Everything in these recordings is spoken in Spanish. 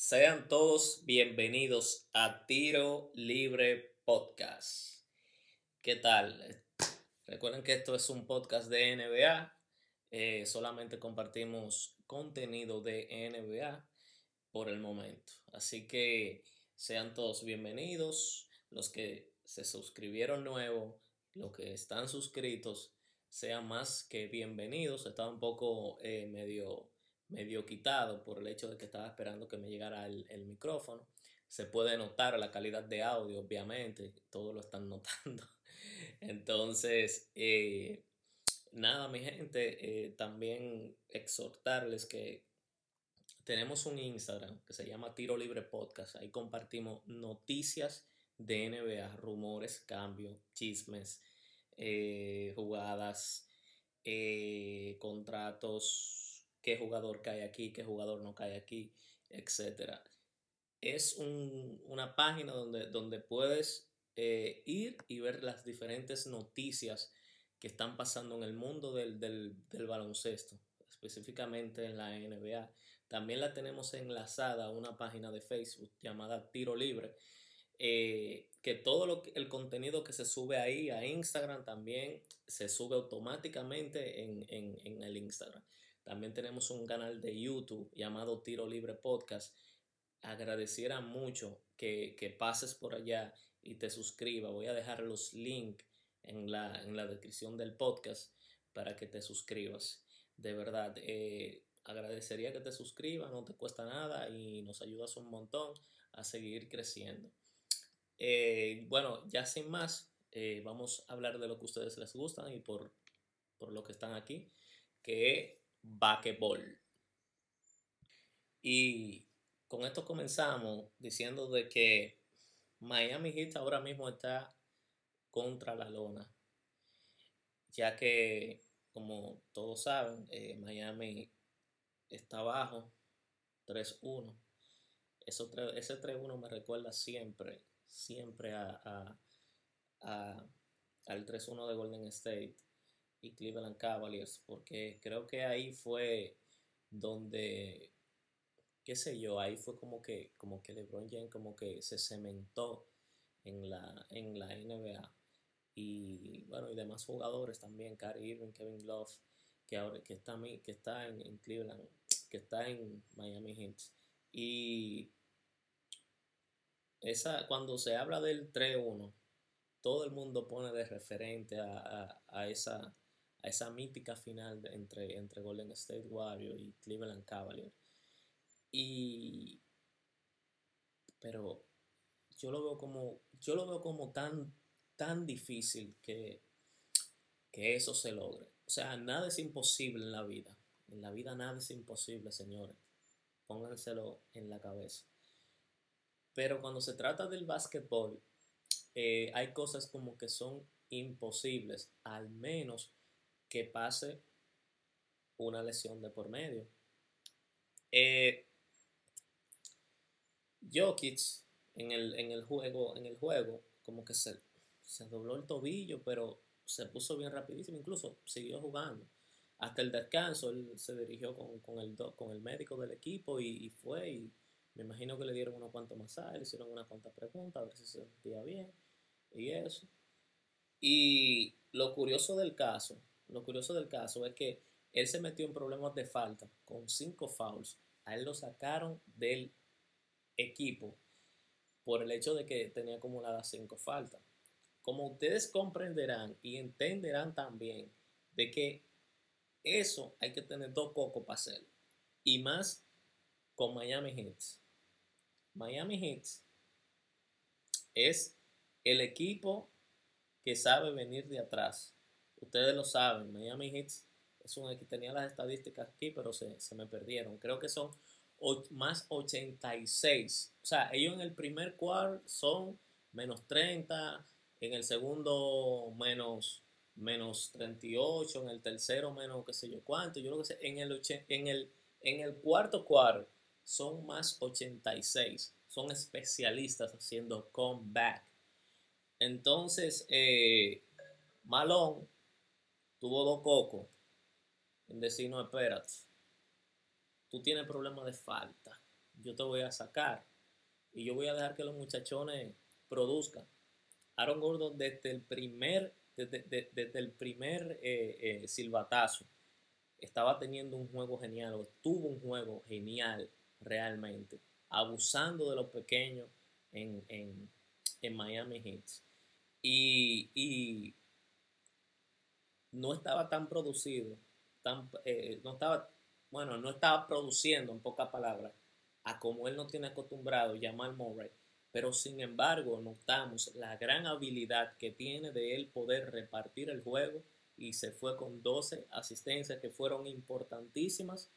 Sean todos bienvenidos a Tiro Libre Podcast. ¿Qué tal? Recuerden que esto es un podcast de NBA. Eh, solamente compartimos contenido de NBA por el momento. Así que sean todos bienvenidos. Los que se suscribieron nuevo, los que están suscritos, sean más que bienvenidos. Estaba un poco eh, medio, medio quitado por el hecho de que estaba esperando que me llegara el, micrófono. Se puede notar la calidad de audio, obviamente, todos lo están notando. Entonces, eh, nada, mi gente, eh, también exhortarles que tenemos un Instagram que se llama Tiro Libre Podcast. Ahí compartimos noticias de NBA, rumores, cambios, chismes, eh, jugadas, contratos, qué jugador cae aquí, qué jugador no cae aquí, etc. Es una página donde, donde puedes eh, ir y ver las diferentes noticias que están pasando en el mundo del, del baloncesto, específicamente en la NBA. También la tenemos enlazada a una página de Facebook llamada Tiro Libre, eh, que todo el contenido que se sube ahí a Instagram también se sube automáticamente en, el Instagram. También tenemos un canal de YouTube llamado Tiro Libre Podcast. Agradeciera mucho que, pases por allá y te suscribas. Voy a dejar los links en la, en la descripción del podcast para que te suscribas. De verdad, eh, agradecería que te suscribas, no te cuesta nada y nos ayudas un montón a seguir creciendo. Eh, bueno, ya sin más, eh, vamos a hablar de lo que ustedes les gustan y por, por lo que están aquí, que es basquetbol. Y con esto comenzamos diciendo de que Miami Heat ahora mismo está contra la lona, ya que, como todos saben, eh, Miami está abajo 3-1. Eso, ese 3-1 me recuerda siempre, siempre a, al 3-1 de Golden State y Cleveland Cavaliers, porque creo que ahí fue donde, qué sé yo, ahí fue como que, como que LeBron James como que se cementó en la, en la NBA. Y bueno, y demás jugadores también, Kyrie Irving, Kevin Love, que ahora que está, que está en Cleveland, que está en Miami Heat. Y esa, cuando se habla del 3-1, todo el mundo pone de referente a, esa, esa mítica final entre, entre Golden State Warriors y Cleveland Cavaliers. Y pero yo lo veo como yo lo veo como tan tan difícil que, que eso se logre. O sea, nada es imposible en la vida. En la vida nada es imposible, señores. Pónganselo en la cabeza. Pero cuando se trata del básquetbol, eh, hay cosas como que son imposibles, al menos que pase una lesión de por medio. Eh, Jokic en el, en el juego, en el juego, como que se, se dobló el tobillo, pero se puso bien rapidísimo, incluso siguió jugando hasta el descanso, él se dirigió con, el, con el médico del equipo y, fue y me imagino que le dieron unos cuantos masajes, le hicieron unas cuantas preguntas a ver si se sentía bien y eso. Y lo curioso del caso, lo curioso del caso es que él se metió en problemas de falta con cinco fouls. A él lo sacaron del equipo por el hecho de que tenía acumuladas cinco faltas. Como ustedes comprenderán y entenderán también de que eso hay que tener dos cocos para hacerlo. Y más con Miami Heat. Miami Heat es el equipo que sabe venir de atrás. Ustedes lo saben, Miami Heat es un equipo, tenía las estadísticas aquí, pero se, me perdieron. Creo que son más 86. O sea, ellos en el primer cuarto son menos 30, en el segundo menos menos 38, en el tercero menos qué sé yo cuánto, yo lo que sé, en el, en el, en el cuarto cuarto son más 86, son especialistas haciendo comeback. Entonces, eh, Malón tuvo dos cocos en decir, no, espérate, tú tienes problemas de falta, yo te voy a sacar y yo voy a dejar que los muchachones produzcan. Aaron Gordon desde el primer, desde, el primer eh, eh, silbatazo estaba teniendo un juego genial, o tuvo un juego genial realmente, abusando de los pequeños en, Miami Heat. Y, no estaba tan producido, eh, no estaba, bueno, no estaba produciendo en pocas palabras a como él no tiene acostumbrado llamar Murray, pero sin embargo notamos la gran habilidad que tiene de él poder repartir el juego y se fue con 12 asistencias que fueron importantísimas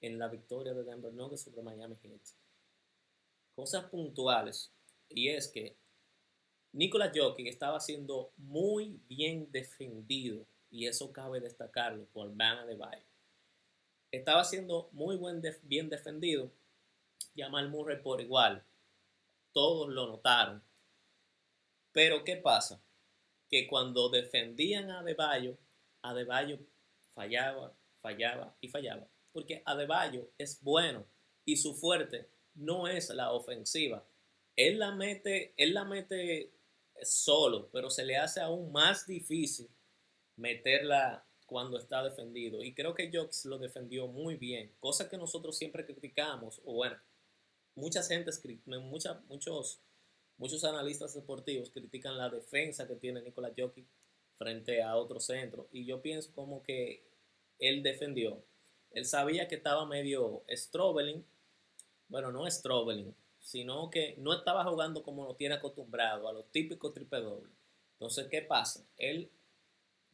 en la victoria de Denver Nuggets sobre Miami Heat. Cosas puntuales, y es que Nikola Jokic estaba siendo muy bien defendido, y eso cabe destacarlo por Van Adebayo. Estaba siendo muy buen bien defendido, Jamal Murray por igual. Todos lo notaron. Pero ¿qué pasa? que cuando defendían a Adebayo, Adebayo fallaba, fallaba y fallaba. Porque Adebayo es bueno y su fuerte no es la ofensiva. Él la mete, él la mete solo, pero se le hace aún más difícil meterla cuando está defendido. Y creo que Jox lo defendió muy bien, cosa que nosotros siempre criticamos, o bueno, mucha gente, mucha, muchos Muchos analistas deportivos critican la defensa que tiene Nikola Jokic frente a otro centro. Y yo pienso como que él defendió. Él sabía que estaba medio strobeling. Bueno, no strobeling, sino que no estaba jugando como lo tiene acostumbrado, a los típicos triple doble. Entonces, ¿qué pasa? Él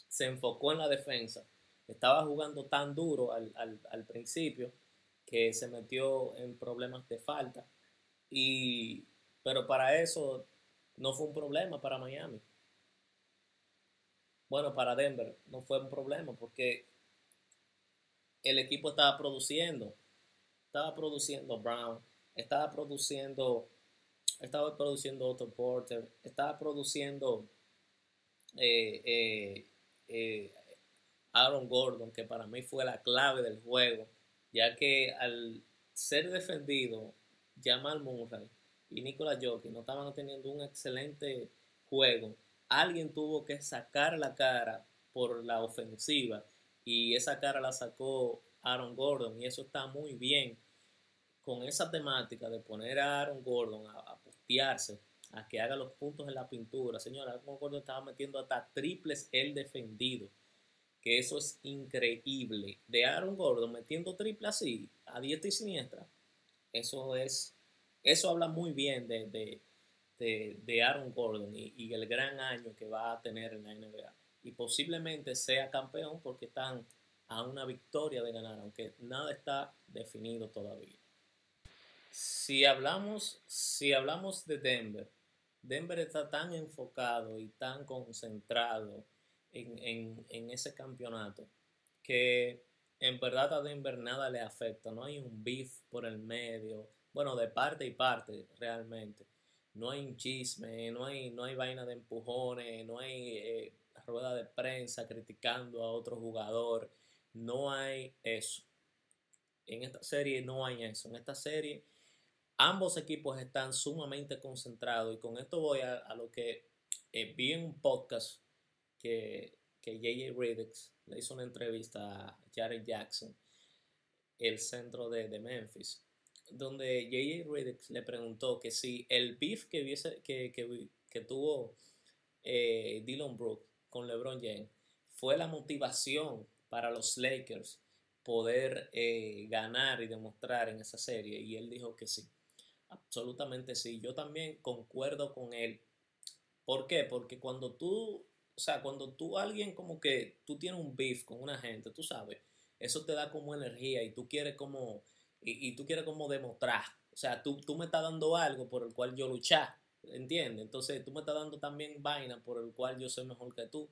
se enfocó en la defensa. Estaba jugando tan duro al, al principio que se metió en problemas de falta. Y pero para eso no fue un problema para Miami. Bueno, para Denver no fue un problema porque el equipo estaba produciendo. Estaba produciendo Brown, estaba produciendo, estaba produciendo Otto Porter, estaba produciendo eh, eh, eh, Aaron Gordon, que para mí fue la clave del juego, ya que al ser defendido, Jamal Murray y Nicolas Jokic no estaban teniendo un excelente juego, alguien tuvo que sacar la cara por la ofensiva y esa cara la sacó Aaron Gordon y eso está muy bien. Con esa temática de poner a Aaron Gordon a, a postearse, a que haga los puntos en la pintura. Señora, Aaron Gordon estaba metiendo hasta triples el defendido, que eso es increíble. De Aaron Gordon metiendo triples así, a diestra y siniestra, eso es eso habla muy bien de, de, Aaron Gordon y, el gran año que va a tener en la NBA. Y posiblemente sea campeón porque están a una victoria de ganar, aunque nada está definido todavía. Si hablamos, si hablamos de Denver, Denver está tan enfocado y tan concentrado en, en ese campeonato que en verdad a Denver nada le afecta, no hay un beef por el medio, bueno, de parte y parte realmente. No hay un chisme, no hay, no hay vaina de empujones, no hay eh, rueda de prensa criticando a otro jugador, no hay eso. En esta serie no hay eso. En esta serie ambos equipos están sumamente concentrados y con esto voy a, lo que eh, vi en un podcast que, que JJ Redix le hizo una entrevista a Jared Jackson, el centro de, de Memphis donde J.J. Reddick le preguntó que si el beef que, que, que, tuvo eh, Dylan Brooks con LeBron James fue la motivación para los Lakers poder eh, ganar y demostrar en esa serie. Y él dijo que sí, absolutamente sí. Yo también concuerdo con él. ¿Por qué? Porque cuando tú, o sea, cuando tú alguien como que tú tienes un beef con una gente, tú sabes, eso te da como energía y tú quieres como y, tú quieres como demostrar. O sea, tú, tú me estás dando algo por el cual yo luchar, ¿entiendes? Entonces tú me estás dando también vaina por el cual yo soy mejor que tú.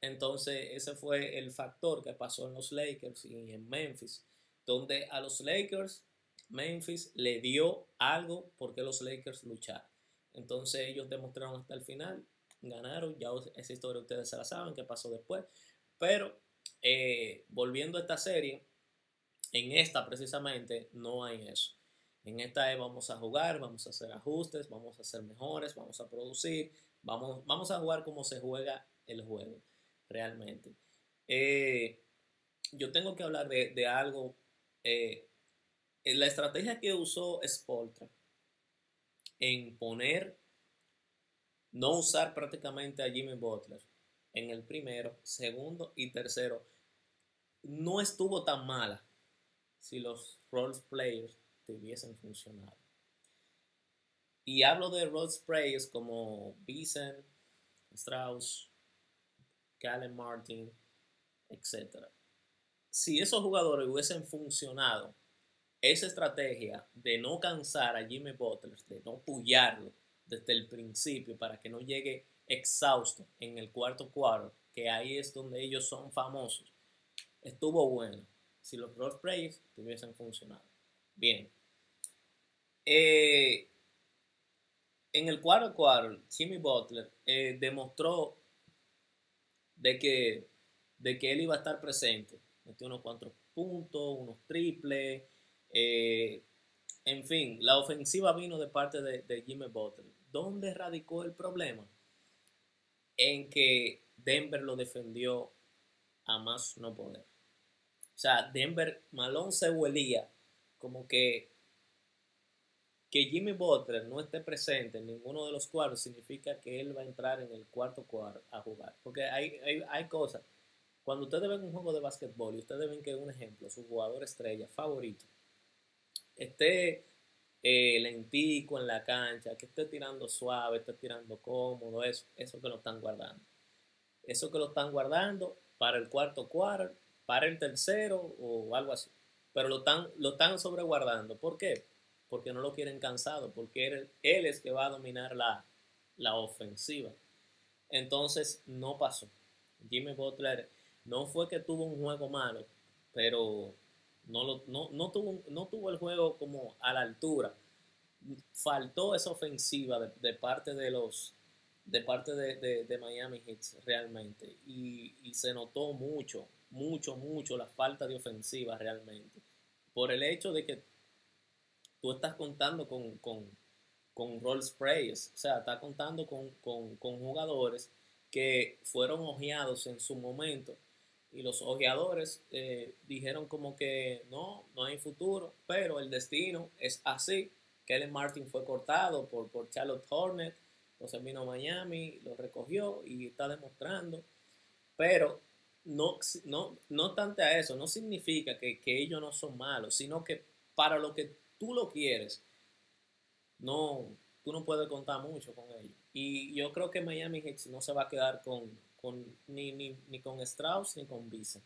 Entonces ese fue el factor que pasó en los Lakers y en Memphis, donde a los Lakers Memphis le dio algo porque los Lakers lucharon. Entonces ellos demostraron hasta el final, ganaron, ya esa historia ustedes se la saben, qué pasó después. Pero eh, volviendo a esta serie, en esta precisamente no hay eso. En esta vamos a jugar, vamos a hacer ajustes, vamos a hacer mejores, vamos a producir, vamos, vamos a jugar como se juega el juego realmente. Eh, yo tengo que hablar de, algo. Eh, la estrategia que usó Spoltra en poner, no usar prácticamente a Jimmy Butler en el primero, segundo y tercero, no estuvo tan mala si los role players hubiesen funcionado. Y hablo de role players como Bison, Strauss, Callen Martin, etc. Si esos jugadores hubiesen funcionado, esa estrategia de no cansar a Jimmy Butler, de no pullarlo desde el principio para que no llegue exhausto en el cuarto cuarto, que ahí es donde ellos son famosos, estuvo bueno. Si los role players hubiesen funcionado. Bien. Eh, en el cuarto cuarto, Jimmy Butler eh, demostró de que, de que él iba a estar presente. Metió unos cuantos puntos, unos triples. Eh, en fin, la ofensiva vino de parte de, Jimmy Butler. ¿Dónde radicó el problema? En que Denver lo defendió a más no poder. O sea, Denver, Malone se huelía como que que Jimmy Butler no esté presente en ninguno de los cuartos significa que él va a entrar en el cuarto cuarto a jugar. Porque hay, hay, cosas. Cuando ustedes ven un juego de básquetbol y ustedes ven que un ejemplo, su jugador estrella favorito, esté eh, lentico en la cancha, que esté tirando suave, esté tirando cómodo, eso, eso que lo están guardando. Eso que lo están guardando para el cuarto cuarto, para el tercero o algo así. Pero lo están, lo están sobreguardando. ¿Por qué? porque no lo quieren cansado, porque él, él es que va a dominar la, la ofensiva. Entonces no pasó. Jimmy Butler no fue que tuvo un juego malo, pero no, lo, no, no, tuvo, no tuvo el juego como a la altura. Faltó esa ofensiva de, parte de los de parte de, de, Miami Heat realmente. Y, y, se notó mucho, mucho, mucho la falta de ofensiva realmente. Por el hecho de que tú estás contando con, con, con role sprays, o sea, estás contando con, jugadores que fueron ojeados en su momento y los ojeadores eh, dijeron como que no, no hay futuro, pero el destino es así. Kellen Martin fue cortado por, por Charlotte Hornet, se vino a Miami, lo recogió y está demostrando, pero no, no, no obstante a eso, no significa que, que ellos no son malos, sino que para lo que tú lo quieres, no, tú no puedes contar mucho con ellos. Y yo creo que Miami Heat no se va a quedar con, ni, ni, con Strauss ni con Visa.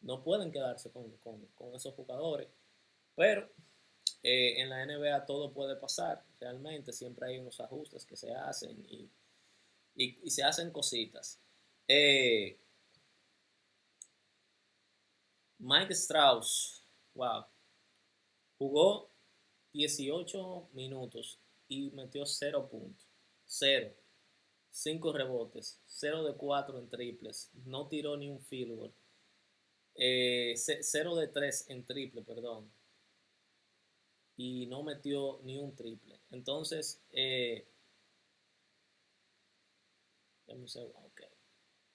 No pueden quedarse con, esos jugadores. Pero eh, en la NBA todo puede pasar. Realmente siempre hay unos ajustes que se hacen y, se hacen cositas. Eh, Mike Strauss, wow, jugó 18 minutos y metió 0 puntos. 0. 5 rebotes. 0 de 4 en triples. No tiró ni un field goal. 0 eh, de 3 en triple, perdón. Y no metió ni un triple. Entonces, eh,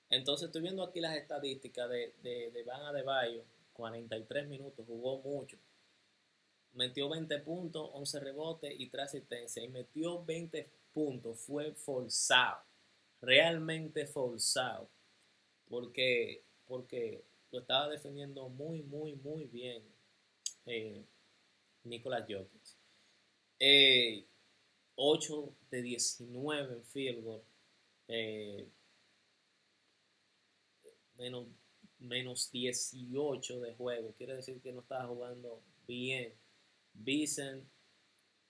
Entonces estoy viendo aquí las estadísticas de, de, de Van Adebayo. 43 minutos, jugó mucho metió 20 puntos, 11 rebotes y 3 asistencias. Y metió 20 puntos. Fue forzado. Realmente forzado. Porque, porque lo estaba defendiendo muy, muy, muy bien eh, Nicolás Jokic. 8 eh, de 19 en field goal. Eh, menos, menos 18 de juego. Quiere decir que no estaba jugando bien. Bison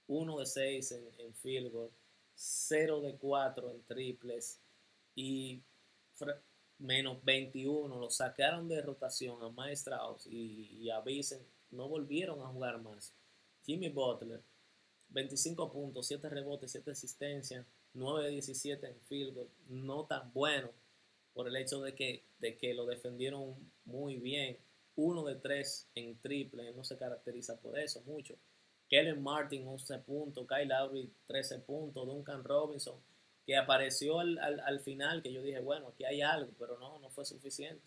1 de 6 en, en, field goal, 0 de 4 en triples y menos 21. Lo sacaron de rotación a Maestraus y, y a Bison. No volvieron a jugar más. Jimmy Butler, 25 puntos, 7 rebotes, 7 asistencias, 9 de 17 en field goal. No tan bueno por el hecho de que, de que lo defendieron muy bien uno de tres en triple, no se caracteriza por eso mucho. Kellen Martin 11 puntos, Kyle Lowry 13 puntos, Duncan Robinson, que apareció al, final, que yo dije, bueno, aquí hay algo, pero no, no fue suficiente.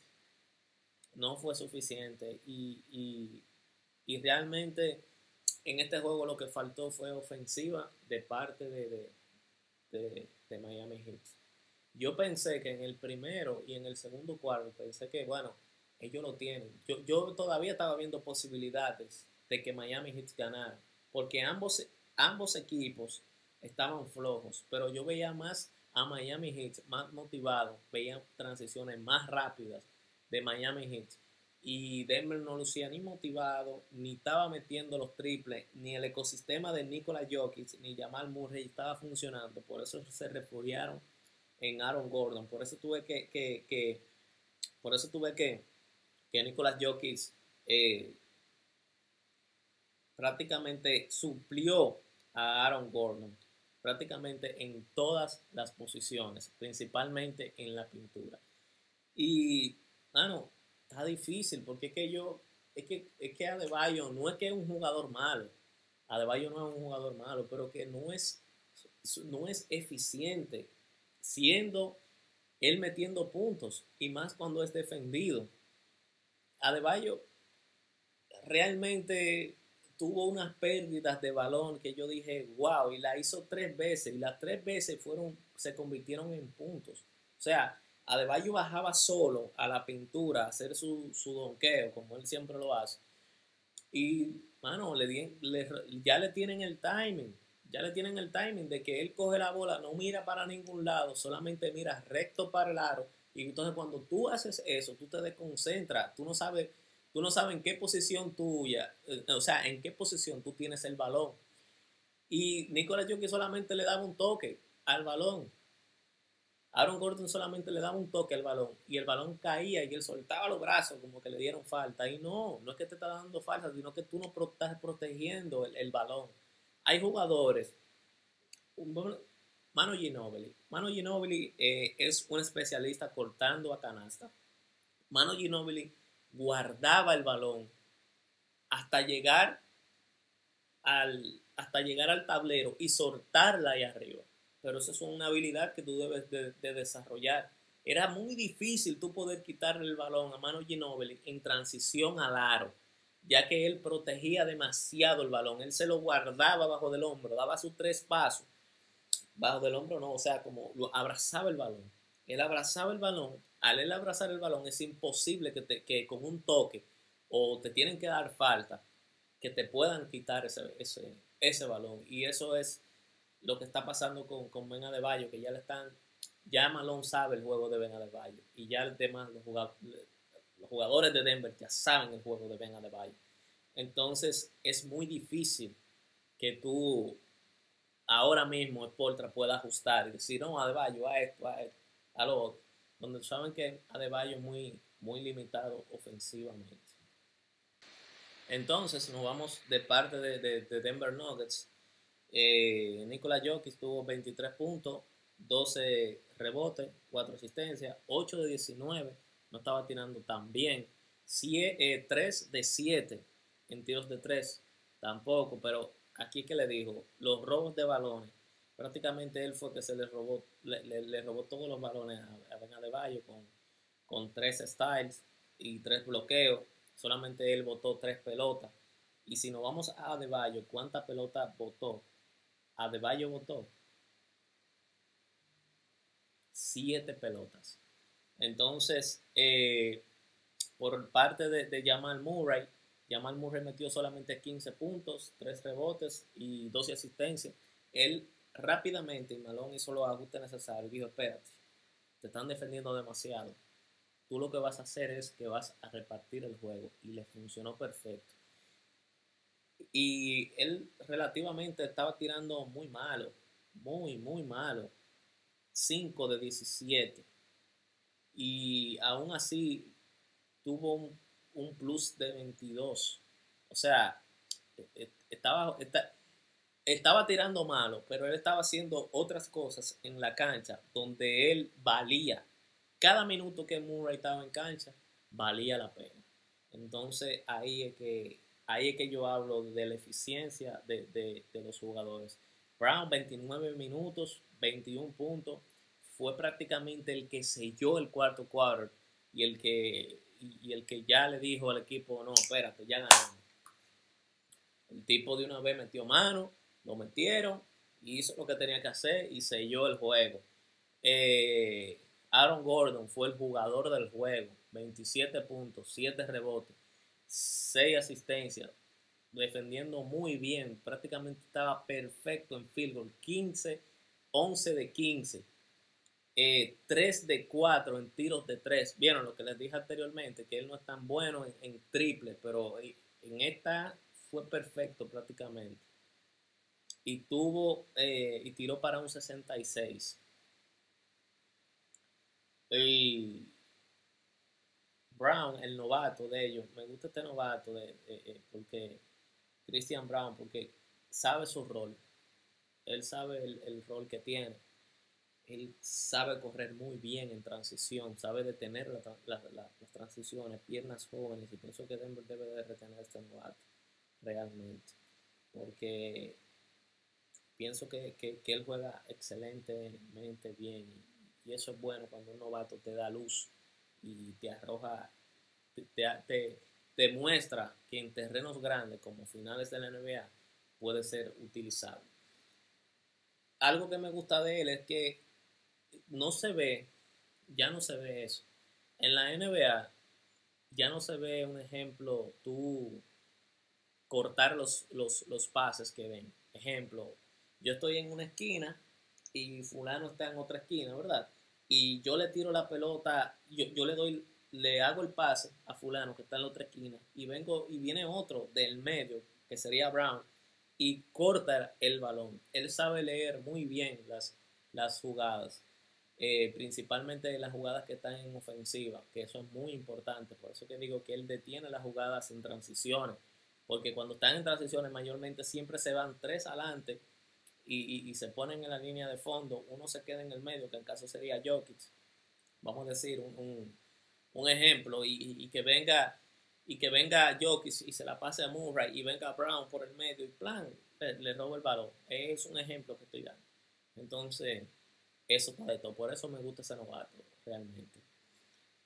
No fue suficiente. Y, realmente en este juego lo que faltó fue ofensiva de parte de, de Miami Heat. Yo pensé que en el primero y en el segundo cuarto, pensé que, bueno, ellos lo tienen. Yo, yo todavía estaba viendo posibilidades de que Miami Heat ganara, porque ambos, ambos equipos estaban flojos, pero yo veía más a Miami Heat más motivado, veía transiciones más rápidas de Miami Heat. Y Denver no lucía ni motivado, ni estaba metiendo los triples, ni el ecosistema de Nikola Jokic, ni Jamal Murray estaba funcionando. Por eso se refugiaron en Aaron Gordon. Por eso tuve que, que, por eso tuve que, que Nicolas Jokic eh, prácticamente suplió a Aaron Gordon prácticamente en todas las posiciones, principalmente en la pintura. Y, bueno, está difícil porque es que yo, es que, es que Adebayo no es que es un jugador malo, Adebayo no es un jugador malo, pero que no es, no es eficiente siendo él metiendo puntos y más cuando es defendido. Adebayo realmente tuvo unas pérdidas de balón que yo dije, wow, y la hizo tres veces y las tres veces fueron, se convirtieron en puntos. O sea, Adebayo bajaba solo a la pintura a hacer su, su donqueo, como él siempre lo hace. Y, mano, le, ya le tienen el timing ya le tienen el timing de que él coge la bola, no mira para ningún lado, solamente mira recto para el aro. Y entonces cuando tú haces eso, tú te desconcentras, tú no sabes, tú no sabes en qué posición tuya, eh, o sea, en qué posición tú tienes el balón. Y Nicolás Jokic solamente le daba un toque al balón. Aaron Gordon solamente le daba un toque al balón y el balón caía y él soltaba los brazos como que le dieron falta. Y no, no es que te está dando falta, sino que tú no estás protegiendo el balón hay jugadores. Mano Ginobili. Mano Ginobili eh, es un especialista cortando a canasta. Mano Ginobili guardaba el balón hasta llegar al, hasta llegar al tablero y soltarla ahí arriba. Pero eso es una habilidad que tú debes de, de desarrollar. Era muy difícil tú poder quitarle el balón a Mano Ginobili en transición al aro ya que él protegía demasiado el balón. Él se lo guardaba bajo del hombro, daba sus tres pasos. Bajo del hombro no, o sea, como abrazaba el balón. Él abrazaba el balón. Al él abrazar el balón es imposible que, te, que con un toque o te tienen que dar falta que te puedan quitar ese, ese, ese balón. Y eso es lo que está pasando con, con Ben Adebayo, que ya le están, ya Malón sabe el juego de Ben Adebayo y ya el demás los los jugadores de Denver ya saben el juego de Ben Adebayo. Entonces es muy difícil que tú ahora mismo Sportra pueda ajustar y decir, no, Adebayo, a esto, a esto, a lo otro. Donde saben que Adebayo es muy, muy limitado ofensivamente. Entonces nos vamos de parte de, Denver Nuggets. Eh, Jokic tuvo 23 puntos, 12 rebotes, 4 asistencias, 8 de 19 no estaba tirando tan bien. 3 eh, de 7 en tiros de 3, tampoco, pero aquí que le digo, los robos de balones, prácticamente él fue que se le robó, le, robó todos los balones a, Ben Adebayo con, con 3 styles y 3 bloqueos, solamente él botó 3 pelotas. Y si nos vamos a Adebayo, ¿cuántas pelotas votó? Adebayo votó 7 pelotas. Entonces, eh, por parte de, Jamal Murray, Jamal Murray metió solamente 15 puntos, 3 rebotes y 12 asistencias. Él rápidamente, y Malón hizo los ajustes necesarios, dijo, espérate, te están defendiendo demasiado. Tú lo que vas a hacer es que vas a repartir el juego y le funcionó perfecto. Y él relativamente estaba tirando muy malo, muy, muy malo. 5 de 17 y aún así tuvo un, plus de 22. O sea, e, e, estaba, tirando malo, pero él estaba haciendo otras cosas en la cancha donde él valía. Cada minuto que Murray estaba en cancha valía la pena. Entonces ahí es que, ahí es que yo hablo de la eficiencia de, los jugadores. Brown, 29 minutos, 21 puntos, fue prácticamente el que selló el cuarto quarter y el que, y el que ya le dijo al equipo, no, espérate, ya ganamos. El tipo de una vez metió mano, lo metieron, hizo lo que tenía que hacer y selló el juego. Eh, Aaron Gordon fue el jugador del juego, 27 puntos, 7 rebotes, 6 asistencias, defendiendo muy bien, prácticamente estaba perfecto en field goal, 15, 11 de 15, 3 de 4 en tiros de 3. Vieron lo que les dije anteriormente, que él no es tan bueno en triple, pero en esta fue perfecto prácticamente. Y tuvo, eh, y tiró para un 66. El Brown, el novato de ellos, me gusta este novato de, eh, porque Christian Brown, porque sabe su rol. Él sabe el, rol que tiene. Él sabe correr muy bien en transición, sabe detener las transiciones, piernas jóvenes, y pienso que Denver debe de retener este novato realmente. Porque pienso que, él juega excelentemente bien. Y, eso es bueno cuando un novato te da luz y te arroja, te, te, muestra que en terrenos grandes como finales de la NBA puede ser utilizado. Algo que me gusta de él es que no se ve, ya no se ve eso. En la NBA ya no se ve un ejemplo, tú cortar los, los, pases que ven. Ejemplo, yo estoy en una esquina y fulano está en otra esquina, ¿verdad? Y yo le tiro la pelota, yo, yo, le doy, le hago el pase a fulano que está en la otra esquina y vengo y viene otro del medio, que sería Brown, y corta el balón. Él sabe leer muy bien las, las jugadas, eh, principalmente las jugadas que están en ofensiva, que eso es muy importante. Por eso que digo que él detiene las jugadas en transiciones porque cuando están en transiciones mayormente siempre se van tres adelante y, se ponen en la línea de fondo, uno se queda en el medio, que en caso sería Jokic, vamos a decir un, ejemplo, y, que venga y que venga Jokic y se la pase a Murray y venga Brown por el medio y plan, le, roba el balón. Es un ejemplo que estoy dando. Entonces, eso para esto. Por eso me gusta ese novato, realmente.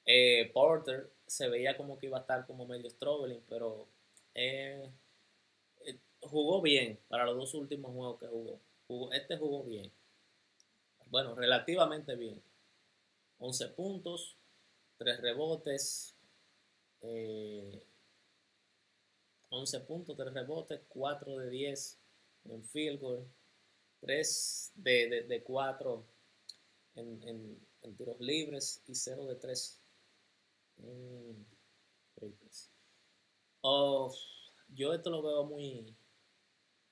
Eh, Porter se veía como que iba a estar como medio struggling, pero eh, eh, jugó bien para los dos últimos juegos que jugó. Este jugó bien. Bueno, relativamente bien. 11 puntos, 3 rebotes, 11 eh, puntos, 3 rebotes, 4 de 10 en field goal, 3 de, 4 en, tiros libres y 0 de 3 en. Oh, yo esto lo veo muy.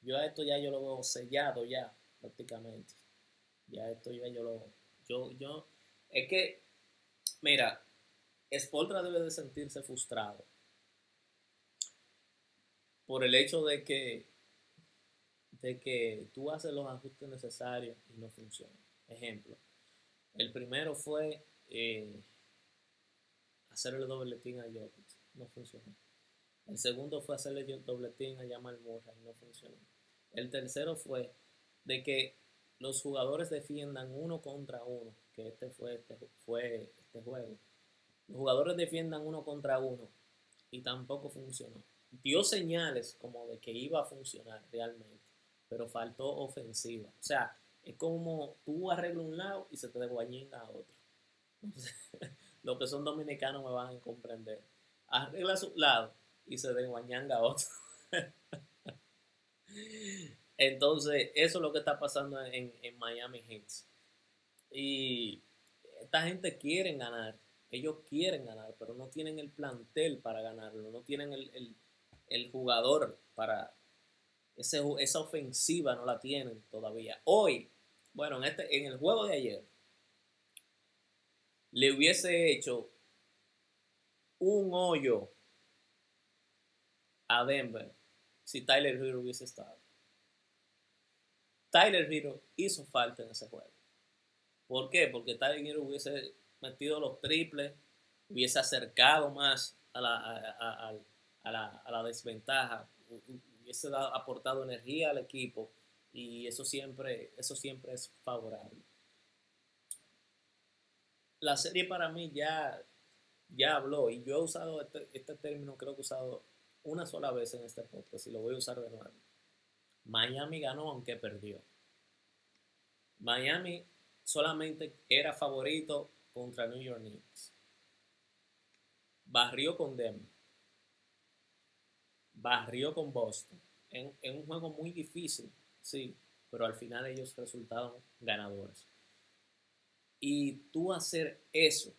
Yo a esto ya yo lo veo sellado ya, prácticamente. Ya esto ya yo lo. Yo, yo. Es que, mira, Spoltra debe de sentirse frustrado por el hecho de que de que tú haces los ajustes necesarios y no funciona. Ejemplo, el primero fue eh, hacer el doble team a Jokic, no funcionó. El segundo fue hacerle dobletín a Jamal Murray, no funcionó. El tercero fue de que los jugadores defiendan uno contra uno, que este fue este, fue este juego. Los jugadores defiendan uno contra uno y tampoco funcionó. Dio señales como de que iba a funcionar realmente, pero faltó ofensiva. O sea, es como tú arreglas un lado y se te desguañina a otro. los que son dominicanos me van a comprender. Arregla su lado y se desguañanga otro. Entonces, eso es lo que está pasando en, Miami Heat. Y esta gente quiere ganar, ellos quieren ganar, pero no tienen el plantel para ganarlo, no tienen el, jugador para... Ese, esa ofensiva no la tienen todavía. Hoy, bueno, en, este, en el juego de ayer, le hubiese hecho un hoyo a Denver si Tyler Hero hubiese estado. Tyler Hero hizo falta en ese juego. ¿Por qué? Porque Tyler Hero hubiese metido los triples, hubiese acercado más a la, a la desventaja, hubiese aportado energía al equipo y eso siempre, eso siempre es favorable. La serie para mí ya, ya habló y yo he usado este, este término, creo que he usado una sola vez en este podcast y lo voy a usar de nuevo. Miami ganó aunque perdió. Miami solamente era favorito contra New York Knicks. Barrió con Denver. Barrió con Boston. En, un juego muy difícil, sí, pero al final ellos resultaron ganadores. Y tú hacer eso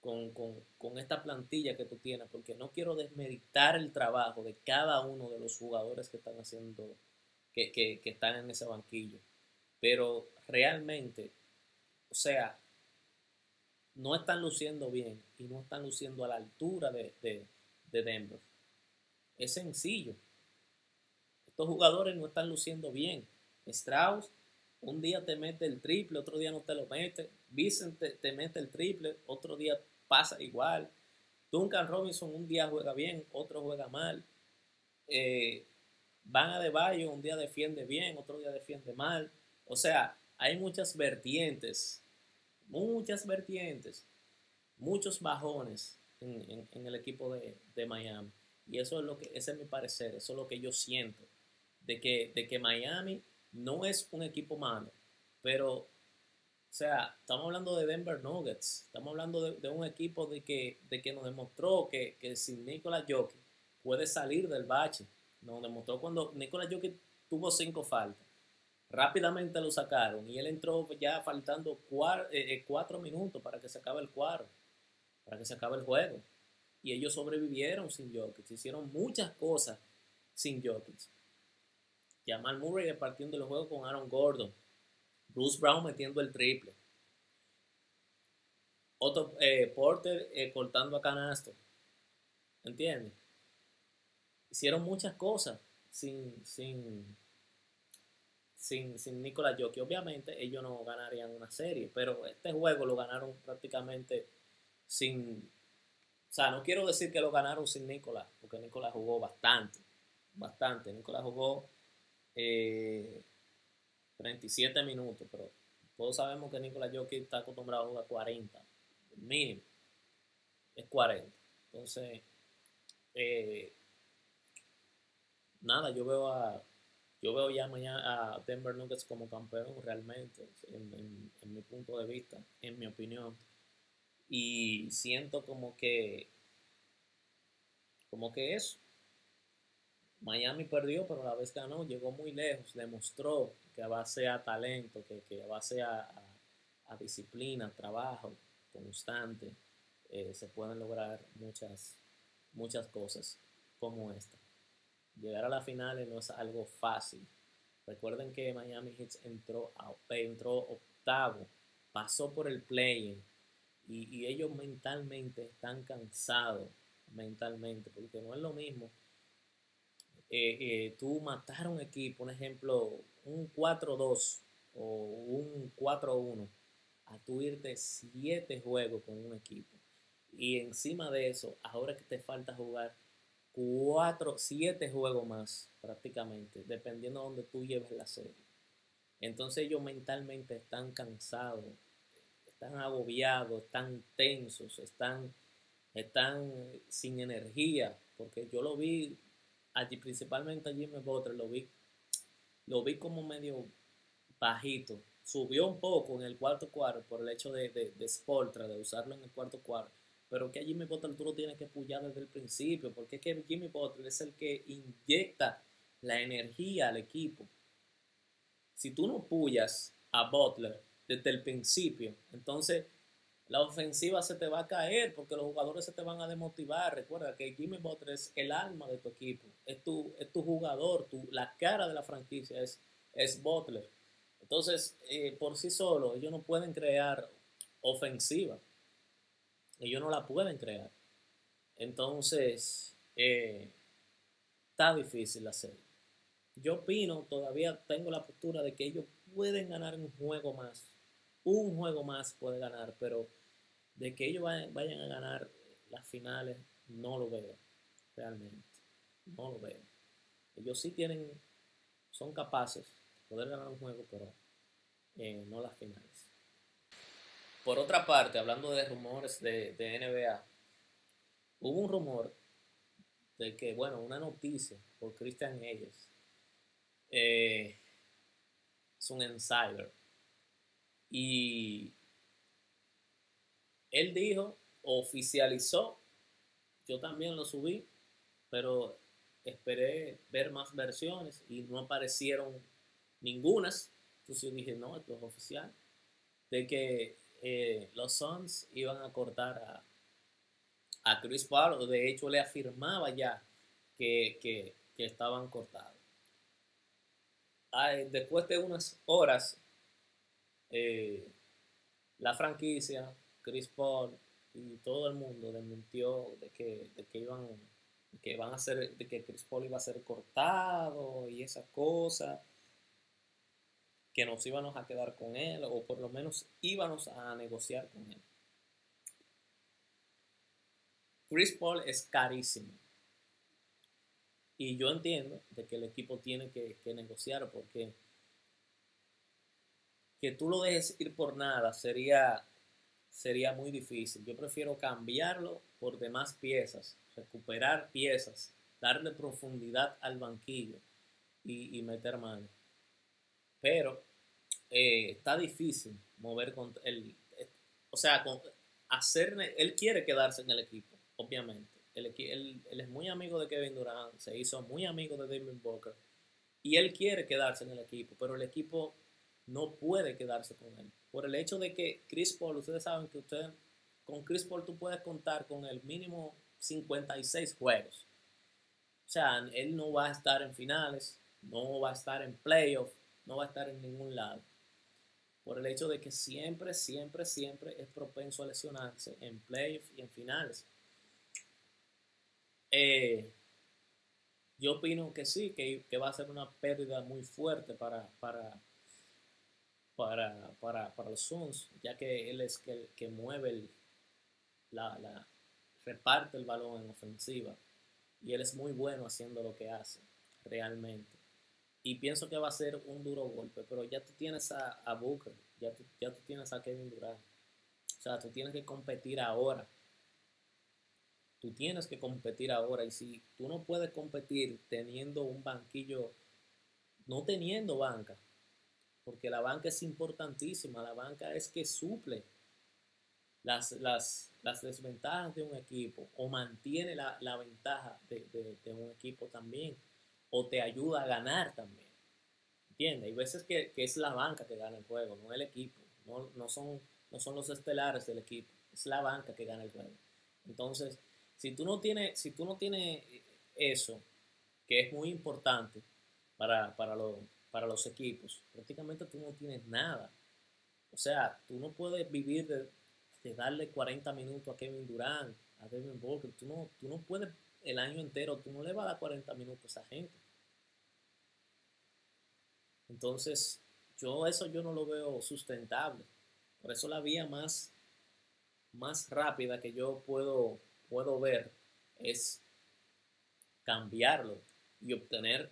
con, esta plantilla que tú tienes, porque no quiero desmeditar el trabajo de cada uno de los jugadores que están haciendo, que, que están en ese banquillo. Pero realmente, o sea, no están luciendo bien y no están luciendo a la altura de, Denver. Es sencillo. Estos jugadores no están luciendo bien. Strauss, un día te mete el triple, otro día no te lo mete. Vicente te, mete el triple, otro día pasa igual. Duncan Robinson un día juega bien, otro juega mal. Eh, Van a de Bayo, un día defiende bien, otro día defiende mal. O sea, hay muchas vertientes muchas vertientes, muchos bajones en, el equipo de, Miami. Y eso es lo que, ese es mi parecer, eso es lo que yo siento, de que, de que Miami no es un equipo malo, pero, o sea, estamos hablando de Denver Nuggets, estamos hablando de, un equipo de que, de que nos demostró que, que sin Nikola Jokic puede salir del bache. Nos demostró cuando Nikola Jokic tuvo cinco faltas Rápidamente lo sacaron y él entró ya faltando eh, eh, cuatro, minutos para que se acabe el cuadro, para que se acabe el juego. Y ellos sobrevivieron sin Jokic, hicieron muchas cosas sin Jokic. Jamal Murray partiendo el juego con Aaron Gordon, Bruce Brown metiendo el triple, Otto eh, Porter cortando a canasto. ¿Entiendes? Hicieron muchas cosas sin, sin, sin, sin Nikola Jokic. Obviamente ellos no ganarían una serie, pero este juego lo ganaron prácticamente sin... O sea, no quiero decir que lo ganaron sin Nicolás, porque Nicolás jugó bastante, bastante. Nicolás jugó 37 eh, minutos, pero todos sabemos que Nicolás Jokic está acostumbrado a jugar 40, mínimo, es 40. Entonces, eh, nada, yo veo a, yo veo ya mañana a Denver Nuggets como campeón realmente, en, mi punto de vista, en mi opinión. Y siento como que, como que eso. Miami perdió, pero a la vez ganó, llegó muy lejos, demostró que a base a talento, que, que a base a, disciplina, trabajo constante, eh, se pueden lograr muchas, muchas cosas como esta. Llegar a la final no es algo fácil. Recuerden que Miami Heat entró, a, entró octavo, pasó por el play y, ellos mentalmente están cansados, mentalmente, porque no es lo mismo eh, eh, tú matar un equipo, un ejemplo, un 4-2 o un 4-1, a tú irte 7 juegos con un equipo. Y encima de eso, ahora que te falta jugar cuatro, siete juegos más prácticamente, dependiendo de donde tú lleves la serie. Entonces ellos mentalmente están cansados, están agobiados, están tensos, están, están sin energía, porque yo lo vi allí, principalmente a Jimmy Butler, lo vi, lo vi como medio bajito. Subió un poco en el cuarto cuarto por el hecho de, de, de Sportra, de usarlo en el cuarto cuarto pero que a Jimmy Butler tú lo tienes que apoyar desde el principio, porque es que Jimmy Butler es el que inyecta la energía al equipo. Si tú no puyas a Butler desde el principio, entonces la ofensiva se te va a caer porque los jugadores se te van a demotivar. Recuerda que Jimmy Butler es el alma de tu equipo, es tu, es tu jugador, tu, la cara de la franquicia es, es Butler. Entonces, eh, por sí solo, ellos no pueden crear ofensiva ellos no la pueden crear. Entonces, eh, está difícil serie. Yo opino, todavía tengo la postura de que ellos pueden ganar un juego más. Un juego más puede ganar, pero de que ellos vayan, a ganar las finales, no lo veo realmente. no lo veo. Ellos sí tienen, son capaces de poder ganar un juego, pero eh, no las finales. Por otra parte, hablando de rumores de, de NBA, hubo un rumor de que, bueno, una noticia por Christian Hayes. Eh, es un insider. Y él dijo, oficializó, yo también lo subí, pero esperé ver más versiones y no aparecieron ningunas. Entonces yo dije, no, esto es oficial. De que eh, los Suns iban a cortar a, a Chris Paul, de hecho le afirmaba ya que, estaban cortados. después de unas horas, eh, la franquicia, Chris Paul y todo el mundo desmintió de que, de que iban que van a ser, de que Chris Paul iba a ser cortado y esa cosa, que nos íbamos a quedar con él, o por lo menos íbamos a negociar con él. Chris Paul es carísimo. Y yo entiendo de que el equipo tiene que, negociar porque que tú lo dejes ir por nada sería, sería muy difícil. Yo prefiero cambiarlo por demás piezas, recuperar piezas, darle profundidad al banquillo y, meter mano. Pero eh, está difícil mover con el, o sea, con, él quiere quedarse en el equipo obviamente. Él, es muy amigo de Kevin Durant, se hizo muy amigo de David Booker y él quiere quedarse en el equipo, pero el equipo no puede quedarse con él. Por el hecho de que Chris Paul, ustedes saben que usted, con Chris Paul tú puedes contar con el mínimo 56 juegos. O sea, él no va a estar en finales, no va a estar en playoffs, no va a estar en ningún lado. Por el hecho de que siempre, siempre, siempre es propenso a lesionarse en playoffs y en finales. Eh, yo opino que sí, que, va a ser una pérdida muy fuerte para, para, para, para, los Suns, ya que él es el que mueve el, la, la, reparte el balón en ofensiva y él es muy bueno haciendo lo que hace realmente. Y pienso que va a ser un duro golpe, pero ya tú tienes a, a Booker, ya tú, ya tú tienes a Kevin Durant. O sea, tú tienes que competir ahora Tú tienes que competir ahora y si tú no puedes competir teniendo un banquillo, no teniendo banca, porque la banca es importantísima, la banca es que suple las, las, desventajas de un equipo o mantiene la, ventaja de, un equipo también o te ayuda a ganar también. ¿Entiendes? Hay veces que, es la banca que gana el juego, no el equipo, no, no, son, no son los estelares del equipo, es la banca que gana el juego. Entonces, si tú no tienes, si tú no tienes eso, que es muy importante para, para, para los equipos, prácticamente tú no tienes nada. O sea, tú no puedes vivir de, darle 40 minutos a Kevin Durant, a Devin Booker. Tú no, tú no puedes el año entero, tú no le vas a dar 40 minutos a esa gente. Entonces, yo eso yo no lo veo sustentable. Por eso la vía más, más rápida que yo puedo puedo ver es cambiarlo y obtener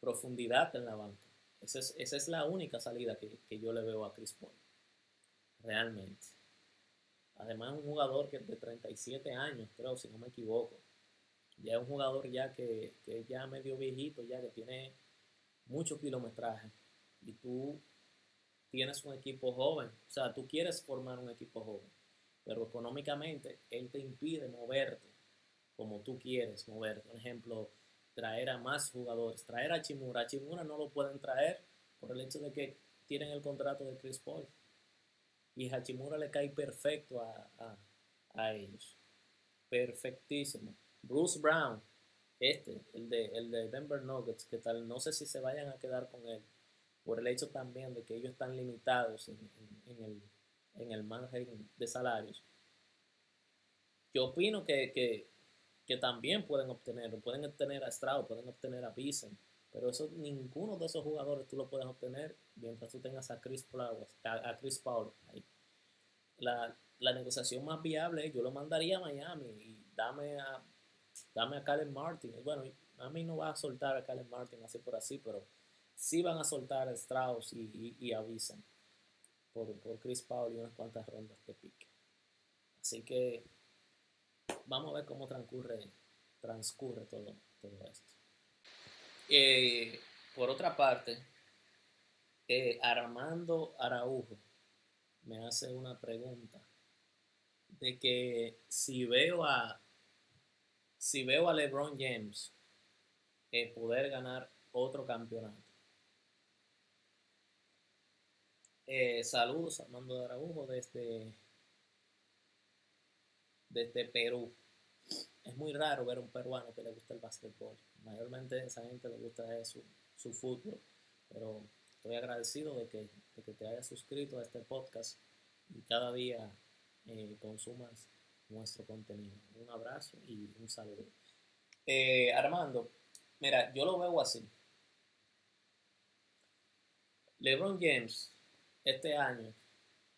profundidad en la banca. Esa es, la única salida que, yo le veo a Chris Paul. Realmente. Además, un jugador que de 37 años, creo, si no me equivoco. Ya es un jugador ya que, que ya medio viejito, ya que tiene mucho kilometraje. Y tú tienes un equipo joven. O sea, tú quieres formar un equipo joven pero económicamente él te impide moverte como tú quieres moverte. Por ejemplo, traer a más jugadores, traer a Chimura. A Chimura no lo pueden traer por el hecho de que tienen el contrato de Chris Paul. Y a Chimura le cae perfecto a, a, ellos. Perfectísimo. Bruce Brown, este, el de, el de Denver Nuggets, que tal, no sé si se vayan a quedar con él, por el hecho también de que ellos están limitados en el en el margen de salarios, yo opino que, también pueden obtener, pueden obtener a Stroud, pueden obtener a Bison, pero eso, ninguno de esos jugadores tú lo puedes obtener mientras tú tengas a Chris, a, Chris Paul ahí. La, negociación más viable, yo lo mandaría a Miami y dame a, dame a Martin. Bueno, A mí no va a soltar a Caleb Martin así por así, pero sí van a soltar a Strauss y, y, avisan por, por, Chris Paul y unas cuantas rondas de pique. Así que vamos a ver cómo transcurre, transcurre todo, todo esto. Eh, por otra parte, eh, Armando Araujo me hace una pregunta de que si veo a si veo a LeBron James eh, poder ganar otro campeonato. Saludos Armando Araujo desde, desde Perú. Es muy raro ver a un peruano que le gusta el básquetbol. Mayormente a esa gente le gusta su, su fútbol. Pero estoy agradecido de que, de que te hayas suscrito a este podcast y cada día eh, consumas nuestro contenido. Un abrazo y un saludo. Eh, Armando, mira, yo lo veo así. LeBron James, este año,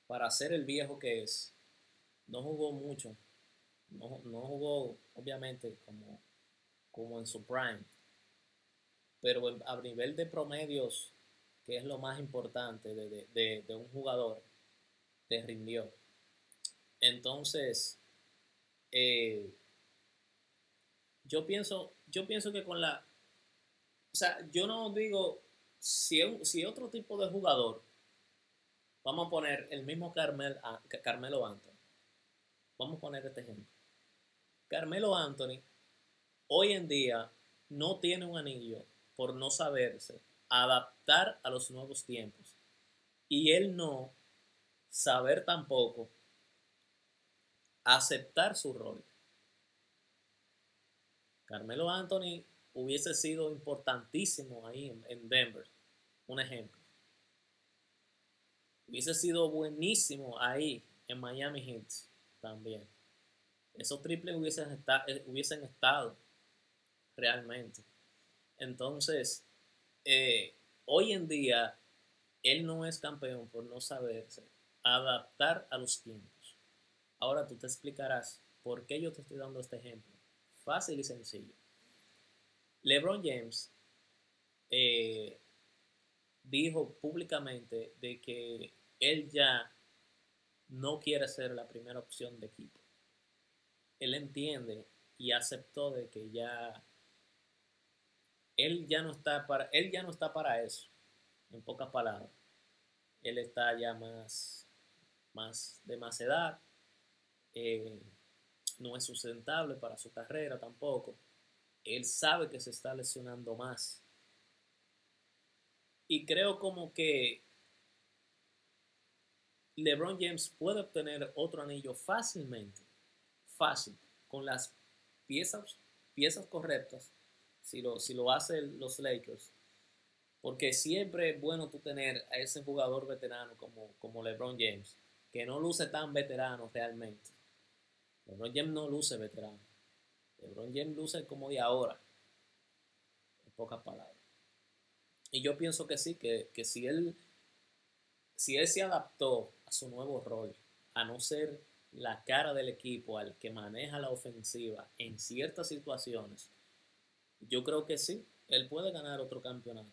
para ser el viejo que es, no jugó mucho. No, no jugó, obviamente, como, como en su prime. Pero a nivel de promedios, que es lo más importante de, de, de un jugador, te rindió. Entonces, eh, yo pienso, yo pienso que con la, o sea, yo no digo si, si otro tipo de jugador, vamos a poner el mismo Carmel, Carmelo Anthony, vamos a poner este ejemplo. Carmelo Anthony hoy en día no tiene un anillo por no saberse adaptar a los nuevos tiempos y él no saber tampoco aceptar su rol. Carmelo Anthony hubiese sido importantísimo ahí en, Denver, un ejemplo. Hubiese sido buenísimo ahí en Miami Heat también. Esos triples hubiesen, eh, hubiesen estado realmente. Entonces, eh, hoy en día, él no es campeón por no saberse adaptar a los tiempos. Ahora tú te explicarás por qué yo te estoy dando este ejemplo. Fácil y sencillo. LeBron James eh, dijo públicamente de que él ya no quiere ser la primera opción de equipo. Él entiende y aceptó de que ya él ya no está para él ya no está para eso. En pocas palabras, él está ya más más de más edad eh, no es sustentable para su carrera tampoco. Él sabe que se está lesionando más. Y creo como que LeBron James puede obtener otro anillo fácilmente, fácil, con las piezas, piezas correctas, si lo, si lo hacen los Lakers. Porque siempre es bueno tú tener a ese jugador veterano como, como LeBron James, que no luce tan veterano realmente LeBron James no luce veterano. LeBron James luce como de ahora. En pocas palabras. Y yo pienso que sí, que, si él si él se adaptó a su nuevo rol, a no ser la cara del equipo, al que maneja la ofensiva en ciertas situaciones, yo creo que sí, él puede ganar otro campeonato.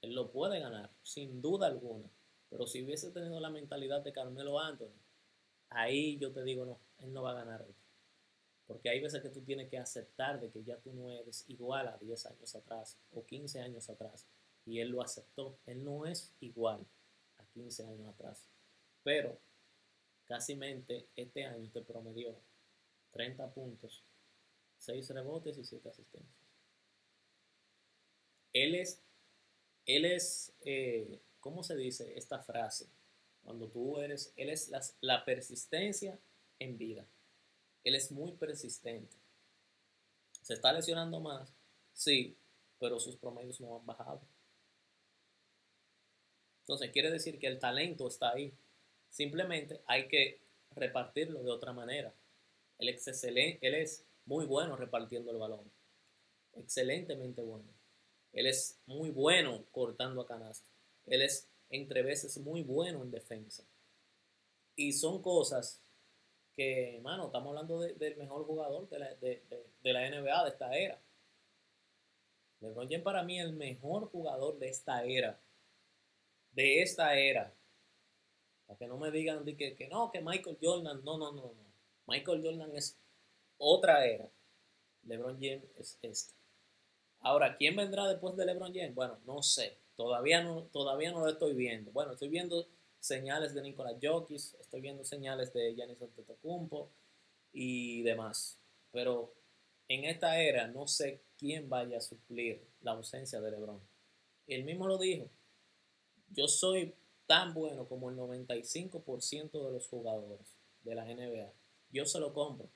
Él lo puede ganar, sin duda alguna. Pero si hubiese tenido la mentalidad de Carmelo Anthony, ahí yo te digo, no, él no va a ganar Porque hay veces que tú tienes que aceptar de que ya tú no eres igual a 10 años atrás o 15 años atrás. Y él lo aceptó. Él no es igual a 15 años atrás. Pero casi mente este año te promedió 30 puntos, 6 rebotes y 7 asistencias. Él es, él es, eh, ¿cómo se dice esta frase? Cuando tú eres, él es la persistencia en vida. Él es muy persistente. ¿Se está lesionando más? Sí, pero sus promedios no han bajado. Entonces quiere decir que el talento está ahí. Simplemente hay que repartirlo de otra manera. Él es, excelente, él es muy bueno repartiendo el balón. Excelentemente bueno. Él es muy bueno cortando a canasta. Él es entre veces muy bueno en defensa. Y son cosas que, mano, estamos hablando del mejor jugador de la, de, la NBA de esta era. LeBron James para mí es el mejor jugador de esta era. De esta era. Que no me digan que, que no, que Michael Jordan. No, no, no, no. Michael Jordan es otra era. LeBron James es esta. Ahora, ¿quién vendrá después de LeBron James? Bueno, no sé. Todavía no, todavía no lo estoy viendo. Bueno, estoy viendo señales de Nicolás Jokic, estoy viendo señales de Giannis Antetokounmpo y demás. Pero en esta era no sé quién vaya a suplir la ausencia de LeBron. Él mismo lo dijo. Yo soy tan bueno como el 95% de los jugadores de la NBA. Yo se lo compro.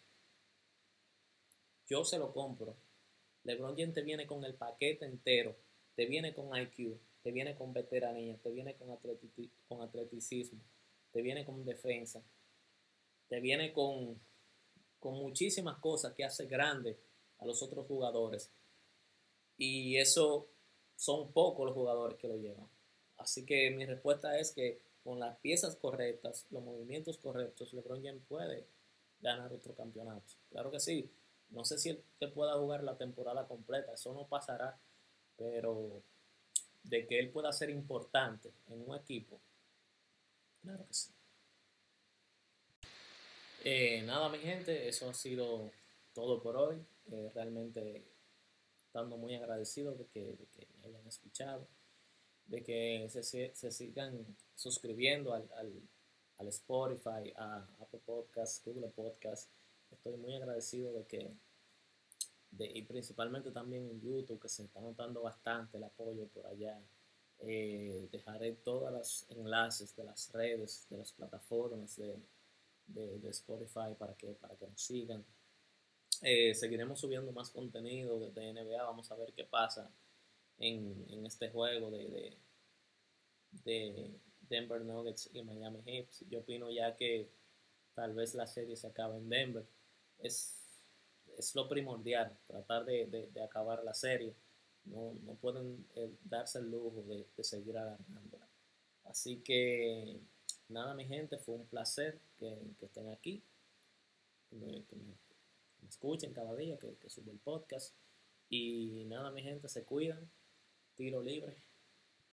Yo se lo compro. LeBron James te viene con el paquete entero. Te viene con IQ, te viene con veteranía, te viene con, con atleticismo, te viene con defensa, te viene con, con muchísimas cosas que hace grande a los otros jugadores. Y eso son pocos los jugadores que lo llevan. Así que mi respuesta es que con las piezas correctas, los movimientos correctos, LeBron James puede ganar otro campeonato. Claro que sí. No sé si él pueda jugar la temporada completa, eso no pasará, pero de que él pueda ser importante en un equipo, claro que sí. Eh, nada, mi gente, eso ha sido todo por hoy. Eh, realmente estando muy agradecido de que, me hayan escuchado, de que se, se sigan suscribiendo al, al, Spotify, a Apple Podcasts, Google Podcasts. Estoy muy agradecido de que, de, y principalmente también en YouTube, que se está notando bastante el apoyo por allá. Eh, dejaré todos los enlaces de las redes, de las plataformas de, de, Spotify para que, para que nos sigan. Eh, seguiremos subiendo más contenido de, NBA. Vamos a ver qué pasa en, este juego de, de, Denver Nuggets y Miami Heat. Yo opino ya que tal vez la serie se acabe en Denver. Es, es lo primordial, tratar de, acabar la serie. No, no pueden eh, darse el lujo de, seguir alargándola. Así que nada, mi gente, fue un placer que, estén aquí, que me, escuchen cada día, que, que subo el podcast. Y nada, mi gente, se cuidan, tiro libre.